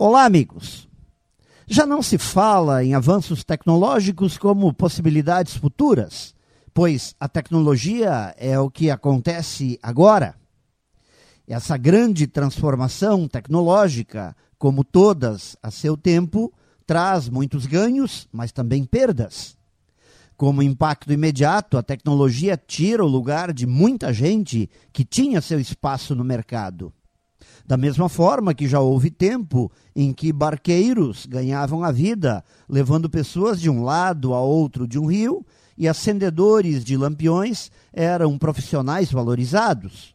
Olá, amigos. Já não se fala em avanços tecnológicos como possibilidades futuras, pois a tecnologia é o que acontece agora. Essa grande transformação tecnológica, como todas a seu tempo, traz muitos ganhos, mas também perdas. Como impacto imediato, a tecnologia tira o lugar de muita gente que tinha seu espaço no mercado. Da mesma forma que já houve tempo em que barqueiros ganhavam a vida levando pessoas de um lado a outro de um rio e acendedores de lampiões eram profissionais valorizados.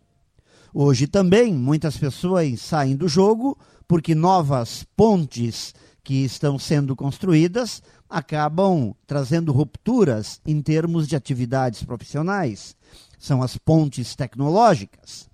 Hoje também muitas pessoas saem do jogo porque novas pontes que estão sendo construídas acabam trazendo rupturas em termos de atividades profissionais. São as pontes tecnológicas.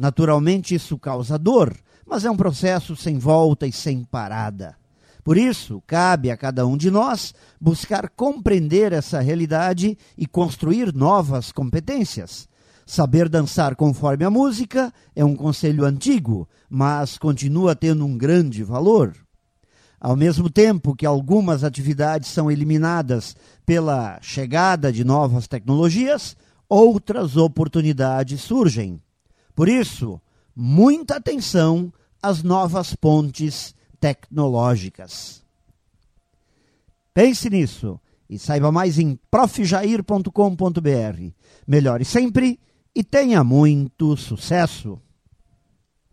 Naturalmente, isso causa dor, mas é um processo sem volta e sem parada. Por isso, cabe a cada um de nós buscar compreender essa realidade e construir novas competências. Saber dançar conforme a música é um conselho antigo, mas continua tendo um grande valor. Ao mesmo tempo que algumas atividades são eliminadas pela chegada de novas tecnologias, outras oportunidades surgem. Por isso, muita atenção às novas pontes tecnológicas. Pense nisso e saiba mais em profjair.com.br. Melhore sempre e tenha muito sucesso!